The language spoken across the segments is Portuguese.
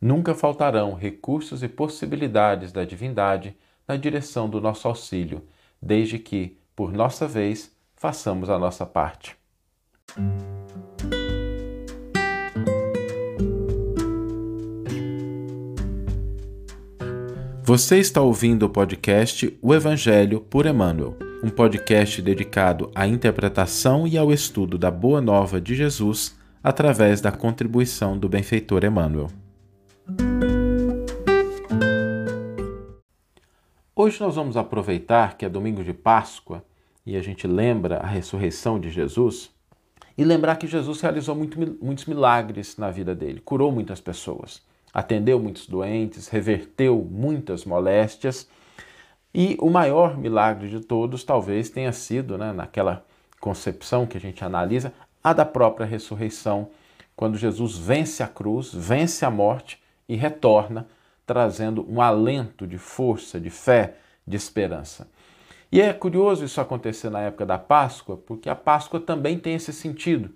nunca faltarão recursos e possibilidades da divindade na direção do nosso auxílio, desde que, por nossa vez, façamos a nossa parte. Você está ouvindo o podcast O Evangelho por Emmanuel, um podcast dedicado à interpretação e ao estudo da Boa Nova de Jesus através da contribuição do benfeitor Emmanuel. Hoje nós vamos aproveitar que é domingo de Páscoa e a gente lembra a ressurreição de Jesus e lembrar que Jesus realizou muito, muitos milagres na vida dele, curou muitas pessoas atendeu muitos doentes, reverteu muitas moléstias. E o maior milagre de todos talvez tenha sido, né, naquela concepção que a gente analisa, a da própria ressurreição, quando Jesus vence a cruz, vence a morte e retorna, trazendo um alento de força, de fé, de esperança. E é curioso isso acontecer na época da Páscoa, porque a Páscoa também tem esse sentido.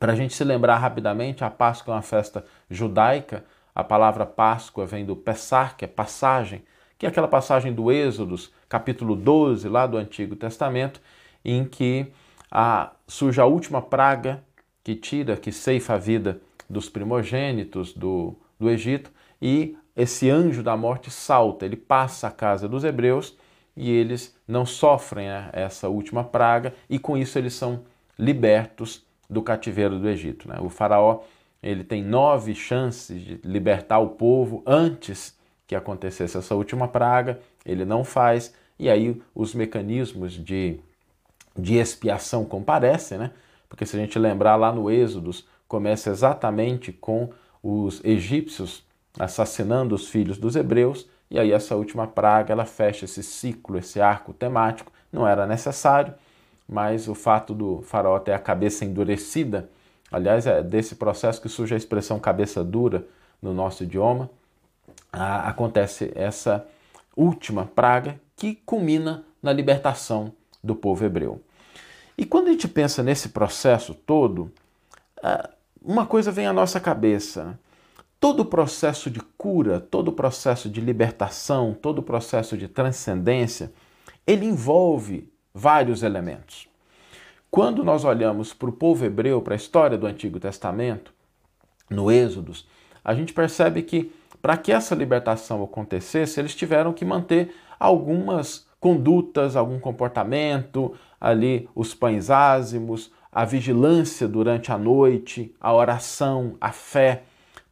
Para a gente se lembrar rapidamente, a Páscoa é uma festa judaica. A palavra Páscoa vem do Pessar, que é passagem, que é aquela passagem do Êxodos, capítulo 12, lá do Antigo Testamento, em que a, surge a última praga que tira, que ceifa a vida dos primogênitos do, do Egito, e esse anjo da morte salta, ele passa a casa dos hebreus e eles não sofrem né, essa última praga, e com isso eles são libertos do cativeiro do Egito. Né? O faraó ele tem nove chances de libertar o povo antes que acontecesse essa última praga, ele não faz, e aí os mecanismos de, de expiação comparecem, né? Porque se a gente lembrar lá no Êxodos, começa exatamente com os egípcios assassinando os filhos dos hebreus, e aí essa última praga ela fecha esse ciclo, esse arco temático, não era necessário, mas o fato do faraó ter a cabeça endurecida, aliás, é desse processo que surge a expressão cabeça dura no nosso idioma, acontece essa última praga que culmina na libertação do povo hebreu. E quando a gente pensa nesse processo todo, uma coisa vem à nossa cabeça. Todo o processo de cura, todo o processo de libertação, todo o processo de transcendência, ele envolve vários elementos. Quando nós olhamos para o povo hebreu, para a história do Antigo Testamento, no Êxodos, a gente percebe que para que essa libertação acontecesse, eles tiveram que manter algumas condutas, algum comportamento, ali os pães ázimos, a vigilância durante a noite, a oração, a fé.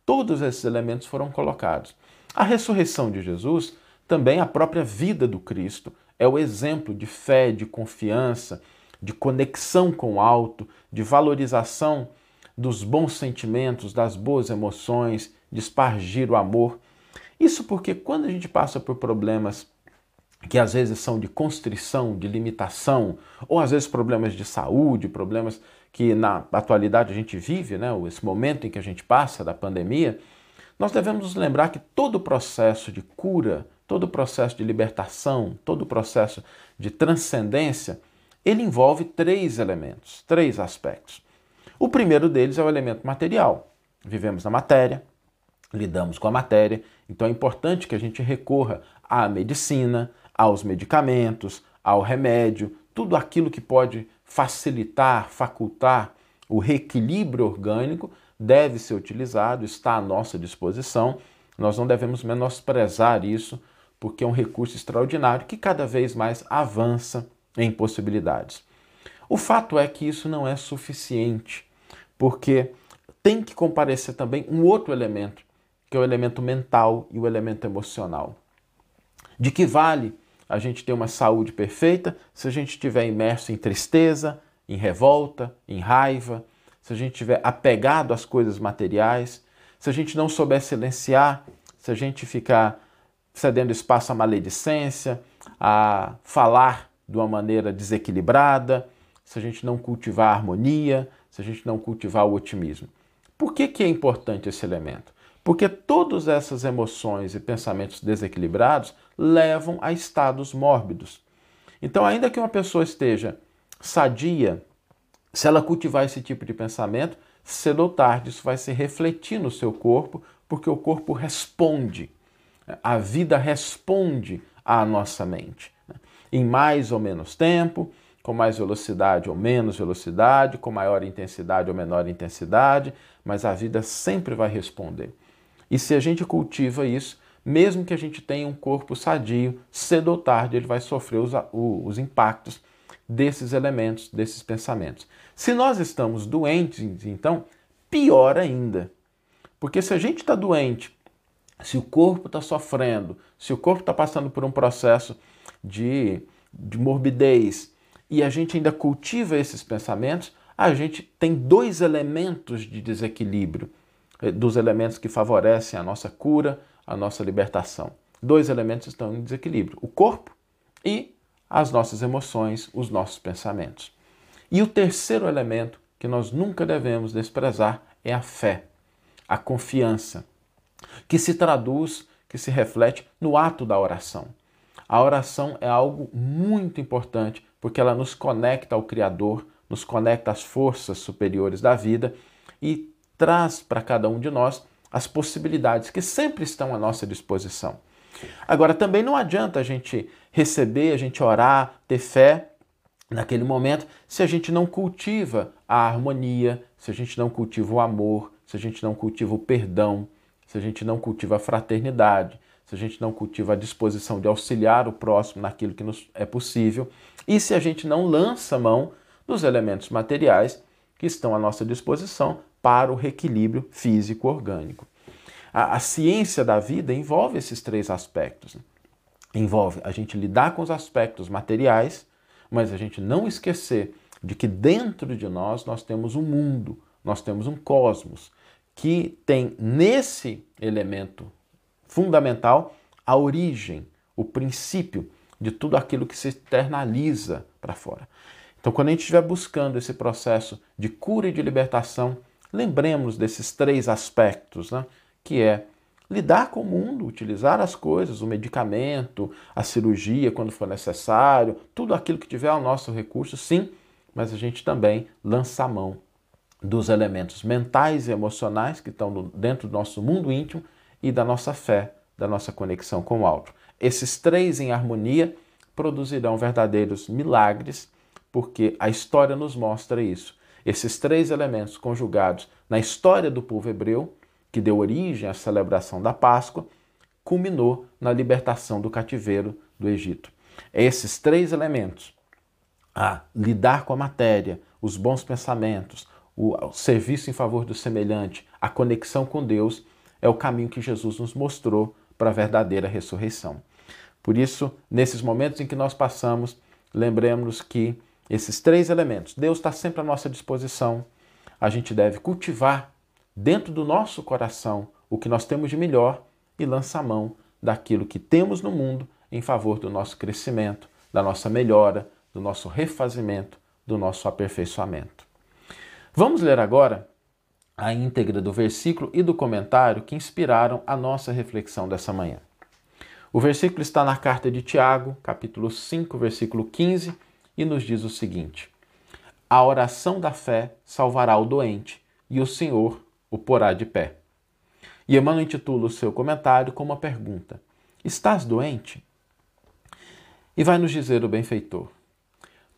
Todos esses elementos foram colocados. A ressurreição de Jesus, também a própria vida do Cristo, é o exemplo de fé, de confiança, de conexão com o alto, de valorização dos bons sentimentos, das boas emoções, de espargir o amor. Isso porque quando a gente passa por problemas que às vezes são de constrição, de limitação, ou às vezes problemas de saúde, problemas que na atualidade a gente vive, né, esse momento em que a gente passa da pandemia, nós devemos nos lembrar que todo o processo de cura, todo o processo de libertação, todo o processo de transcendência, ele envolve três elementos, três aspectos. O primeiro deles é o elemento material. Vivemos na matéria, lidamos com a matéria, então é importante que a gente recorra à medicina, aos medicamentos, ao remédio, tudo aquilo que pode facilitar, facultar o reequilíbrio orgânico deve ser utilizado, está à nossa disposição. Nós não devemos menosprezar isso porque é um recurso extraordinário que cada vez mais avança em possibilidades. O fato é que isso não é suficiente, porque tem que comparecer também um outro elemento, que é o elemento mental e o elemento emocional. De que vale a gente ter uma saúde perfeita se a gente estiver imerso em tristeza, em revolta, em raiva, se a gente estiver apegado às coisas materiais, se a gente não souber silenciar, se a gente ficar cedendo espaço à maledicência, a falar de uma maneira desequilibrada, se a gente não cultivar a harmonia, se a gente não cultivar o otimismo. Por que, que é importante esse elemento? Porque todas essas emoções e pensamentos desequilibrados levam a estados mórbidos. Então, ainda que uma pessoa esteja sadia, se ela cultivar esse tipo de pensamento, cedo ou tarde isso vai se refletir no seu corpo, porque o corpo responde. A vida responde à nossa mente. Né? Em mais ou menos tempo, com mais velocidade ou menos velocidade, com maior intensidade ou menor intensidade, mas a vida sempre vai responder. E se a gente cultiva isso, mesmo que a gente tenha um corpo sadio, cedo ou tarde ele vai sofrer os, os impactos desses elementos, desses pensamentos. Se nós estamos doentes, então, pior ainda. Porque se a gente está doente, se o corpo está sofrendo, se o corpo está passando por um processo de, de morbidez e a gente ainda cultiva esses pensamentos, a gente tem dois elementos de desequilíbrio, eh, dos elementos que favorecem a nossa cura, a nossa libertação. Dois elementos estão em desequilíbrio: o corpo e as nossas emoções, os nossos pensamentos. E o terceiro elemento que nós nunca devemos desprezar é a fé, a confiança, que se traduz, que se reflete no ato da oração. A oração é algo muito importante porque ela nos conecta ao Criador, nos conecta às forças superiores da vida e traz para cada um de nós as possibilidades que sempre estão à nossa disposição. Agora, também não adianta a gente receber, a gente orar, ter fé naquele momento se a gente não cultiva a harmonia, se a gente não cultiva o amor, se a gente não cultiva o perdão, se a gente não cultiva a fraternidade, se a gente não cultiva a disposição de auxiliar o próximo naquilo que nos é possível e se a gente não lança mão dos elementos materiais que estão à nossa disposição para o reequilíbrio físico orgânico. A, a ciência da vida envolve esses três aspectos. Né? Envolve a gente lidar com os aspectos materiais, mas a gente não esquecer de que dentro de nós nós temos um mundo, nós temos um cosmos que tem nesse elemento fundamental a origem, o princípio de tudo aquilo que se externaliza para fora. Então, quando a gente estiver buscando esse processo de cura e de libertação, lembremos desses três aspectos, né? que é lidar com o mundo, utilizar as coisas, o medicamento, a cirurgia quando for necessário, tudo aquilo que tiver ao nosso recurso, sim, mas a gente também lança a mão dos elementos mentais e emocionais que estão dentro do nosso mundo íntimo e da nossa fé, da nossa conexão com o alto. Esses três em harmonia produzirão verdadeiros milagres, porque a história nos mostra isso. Esses três elementos conjugados na história do povo hebreu, que deu origem à celebração da Páscoa, culminou na libertação do cativeiro do Egito. Esses três elementos, a lidar com a matéria, os bons pensamentos, o serviço em favor do semelhante, a conexão com Deus, é o caminho que Jesus nos mostrou para a verdadeira ressurreição. Por isso, nesses momentos em que nós passamos, lembremos que esses três elementos, Deus está sempre à nossa disposição. A gente deve cultivar dentro do nosso coração o que nós temos de melhor e lançar mão daquilo que temos no mundo em favor do nosso crescimento, da nossa melhora, do nosso refazimento, do nosso aperfeiçoamento. Vamos ler agora a íntegra do versículo e do comentário que inspiraram a nossa reflexão dessa manhã. O versículo está na carta de Tiago, capítulo 5, versículo 15, e nos diz o seguinte: A oração da fé salvará o doente, e o Senhor o porá de pé. E Emmanuel intitula o seu comentário com uma pergunta: Estás doente? E vai nos dizer o benfeitor: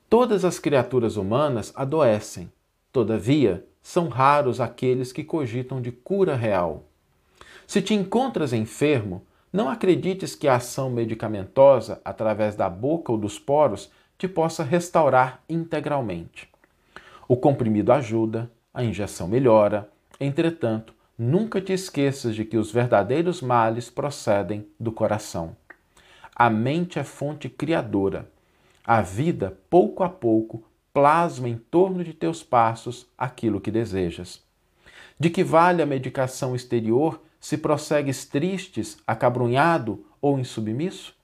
Todas as criaturas humanas adoecem, todavia são raros aqueles que cogitam de cura real. Se te encontras enfermo, não acredites que a ação medicamentosa, através da boca ou dos poros, te possa restaurar integralmente. O comprimido ajuda, a injeção melhora, entretanto, nunca te esqueças de que os verdadeiros males procedem do coração. A mente é fonte criadora. A vida, pouco a pouco, plasma em torno de teus passos aquilo que desejas. De que vale a medicação exterior se prossegues tristes, acabrunhado ou insubmisso?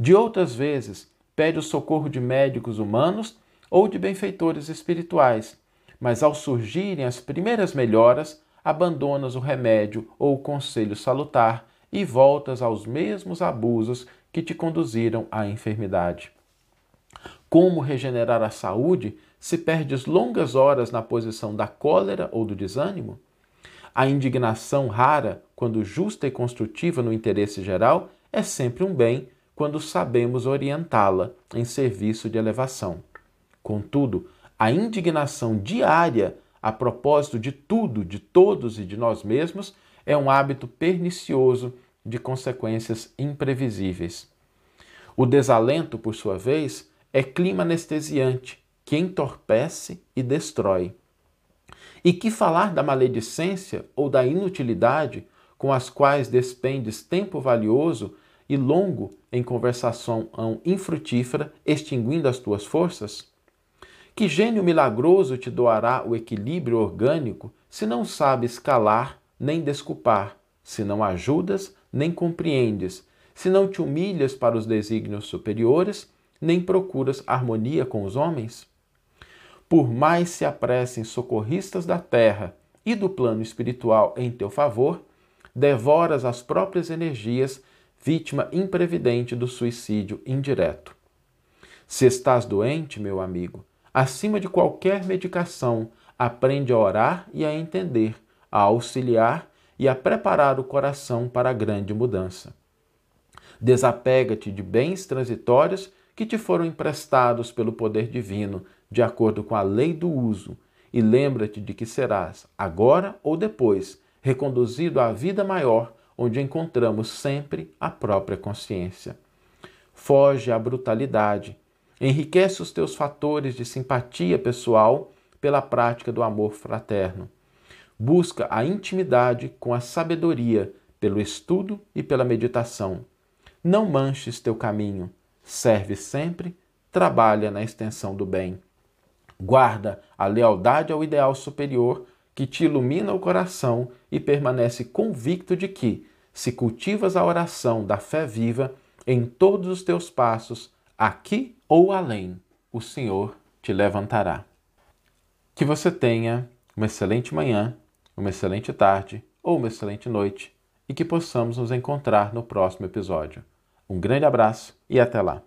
De outras vezes, pede o socorro de médicos humanos ou de benfeitores espirituais, mas ao surgirem as primeiras melhoras, abandonas o remédio ou o conselho salutar e voltas aos mesmos abusos que te conduziram à enfermidade. Como regenerar a saúde se perdes longas horas na posição da cólera ou do desânimo? A indignação rara, quando justa e construtiva no interesse geral, é sempre um bem quando sabemos orientá-la em serviço de elevação. Contudo, a indignação diária a propósito de tudo, de todos e de nós mesmos é um hábito pernicioso de consequências imprevisíveis. O desalento, por sua vez, é clima anestesiante que entorpece e destrói. E que falar da maledicência ou da inutilidade com as quais despendes tempo valioso e longo em conversação infrutífera, extinguindo as tuas forças? Que gênio milagroso te doará o equilíbrio orgânico se não sabes calar nem desculpar, se não ajudas nem compreendes, se não te humilhas para os desígnios superiores, nem procuras harmonia com os homens? Por mais se apressem socorristas da terra e do plano espiritual em teu favor, devoras as próprias energias, vítima imprevidente do suicídio indireto. Se estás doente, meu amigo, acima de qualquer medicação, aprende a orar e a entender, a auxiliar e a preparar o coração para a grande mudança. Desapega-te de bens transitórios que te foram emprestados pelo poder divino, de acordo com a lei do uso, e lembra-te de que serás, agora ou depois, reconduzido à vida maior, onde encontramos sempre a própria consciência. Foge à brutalidade, enriquece os teus fatores de simpatia pessoal pela prática do amor fraterno. Busca a intimidade com a sabedoria pelo estudo e pela meditação. Não manches teu caminho, serve sempre, trabalha na extensão do bem. Guarda a lealdade ao ideal superior que te ilumina o coração e permanece convicto de que, se cultivas a oração da fé viva, em todos os teus passos, aqui ou além, o Senhor te levantará. Que você tenha uma excelente manhã uma excelente tarde ou uma excelente noite e que possamos nos encontrar no próximo episódio. Um grande abraço e até lá!